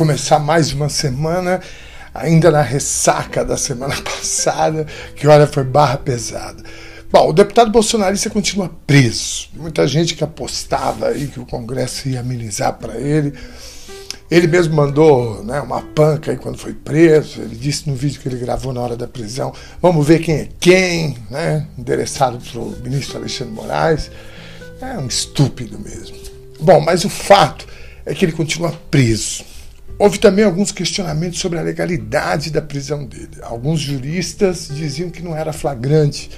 começar mais uma semana, ainda na ressaca da semana passada, que olha, foi barra pesada. Bom, o deputado bolsonarista continua preso. Muita gente que apostava aí que o Congresso ia amenizar para ele. Ele mesmo mandou né, uma panca aí quando foi preso. Ele disse no vídeo que ele gravou na hora da prisão: vamos ver quem é quem, né? endereçado para o ministro Alexandre Moraes. É um estúpido mesmo. Bom, mas o fato é que ele continua preso. Houve também alguns questionamentos sobre a legalidade da prisão dele. Alguns juristas diziam que não era flagrante.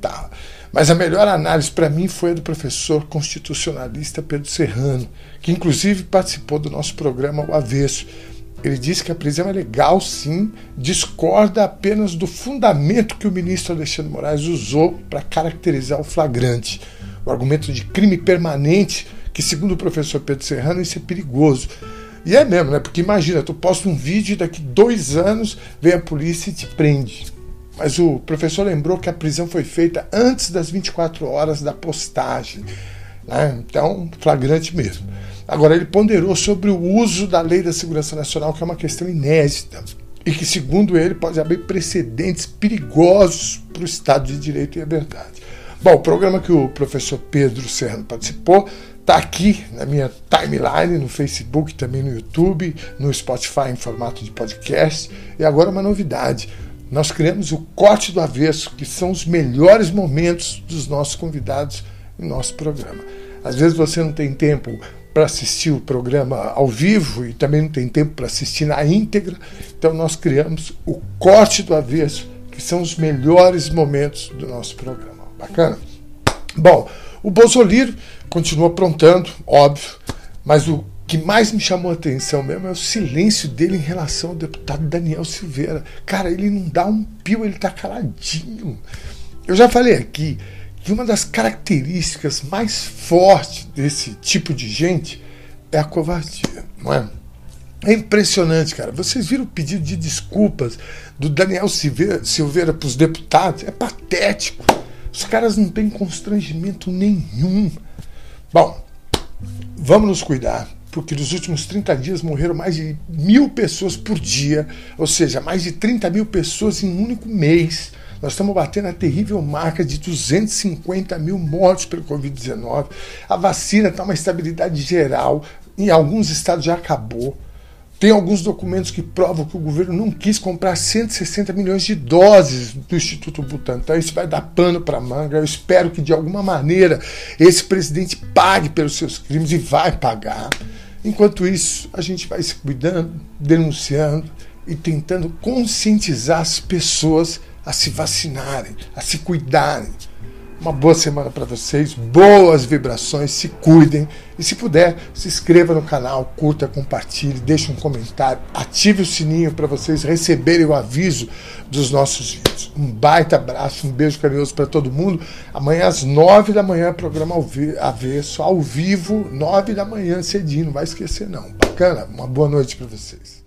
Tá. Mas a melhor análise para mim foi a do professor constitucionalista Pedro Serrano, que inclusive participou do nosso programa O Avesso. Ele disse que a prisão é legal, sim, discorda apenas do fundamento que o ministro Alexandre Moraes usou para caracterizar o flagrante. O argumento de crime permanente, que segundo o professor Pedro Serrano, isso é perigoso. E é mesmo, né? Porque imagina, tu posta um vídeo e daqui dois anos vem a polícia e te prende. Mas o professor lembrou que a prisão foi feita antes das 24 horas da postagem. Né? Então, flagrante mesmo. Agora, ele ponderou sobre o uso da Lei da Segurança Nacional, que é uma questão inédita e que, segundo ele, pode abrir precedentes perigosos para o Estado de Direito e a verdade. Bom, o programa que o professor Pedro Serrano participou está aqui na minha timeline, no Facebook, também no YouTube, no Spotify em formato de podcast. E agora uma novidade nós criamos o corte do avesso, que são os melhores momentos dos nossos convidados em nosso programa. Às vezes você não tem tempo para assistir o programa ao vivo e também não tem tempo para assistir na íntegra, então nós criamos o corte do avesso, que são os melhores momentos do nosso programa. Bacana? Bom, o Bolsonaro continua aprontando, óbvio, mas o que mais me chamou a atenção mesmo é o silêncio dele em relação ao deputado Daniel Silveira. Cara, ele não dá um pio, ele tá caladinho. Eu já falei aqui que uma das características mais fortes desse tipo de gente é a covardia, não é? É impressionante, cara. Vocês viram o pedido de desculpas do Daniel Silveira, para os deputados? É patético. Os caras não têm constrangimento nenhum. Bom, vamos nos cuidar porque nos últimos 30 dias morreram mais de mil pessoas por dia, ou seja, mais de 30 mil pessoas em um único mês. Nós estamos batendo a terrível marca de 250 mil mortes pelo Covid-19. A vacina está uma estabilidade geral, em alguns estados já acabou. Tem alguns documentos que provam que o governo não quis comprar 160 milhões de doses do Instituto Butantan. Isso vai dar pano para manga. Eu espero que de alguma maneira esse presidente pague pelos seus crimes e vai pagar. Enquanto isso, a gente vai se cuidando, denunciando e tentando conscientizar as pessoas a se vacinarem, a se cuidarem. Uma boa semana para vocês, boas vibrações, se cuidem e se puder, se inscreva no canal, curta, compartilhe, deixe um comentário, ative o sininho para vocês receberem o aviso dos nossos vídeos. Um baita abraço, um beijo carinhoso para todo mundo. Amanhã às nove da manhã, programa ao avesso, ao vivo, nove da manhã, cedinho, não vai esquecer não. Bacana? Uma boa noite para vocês.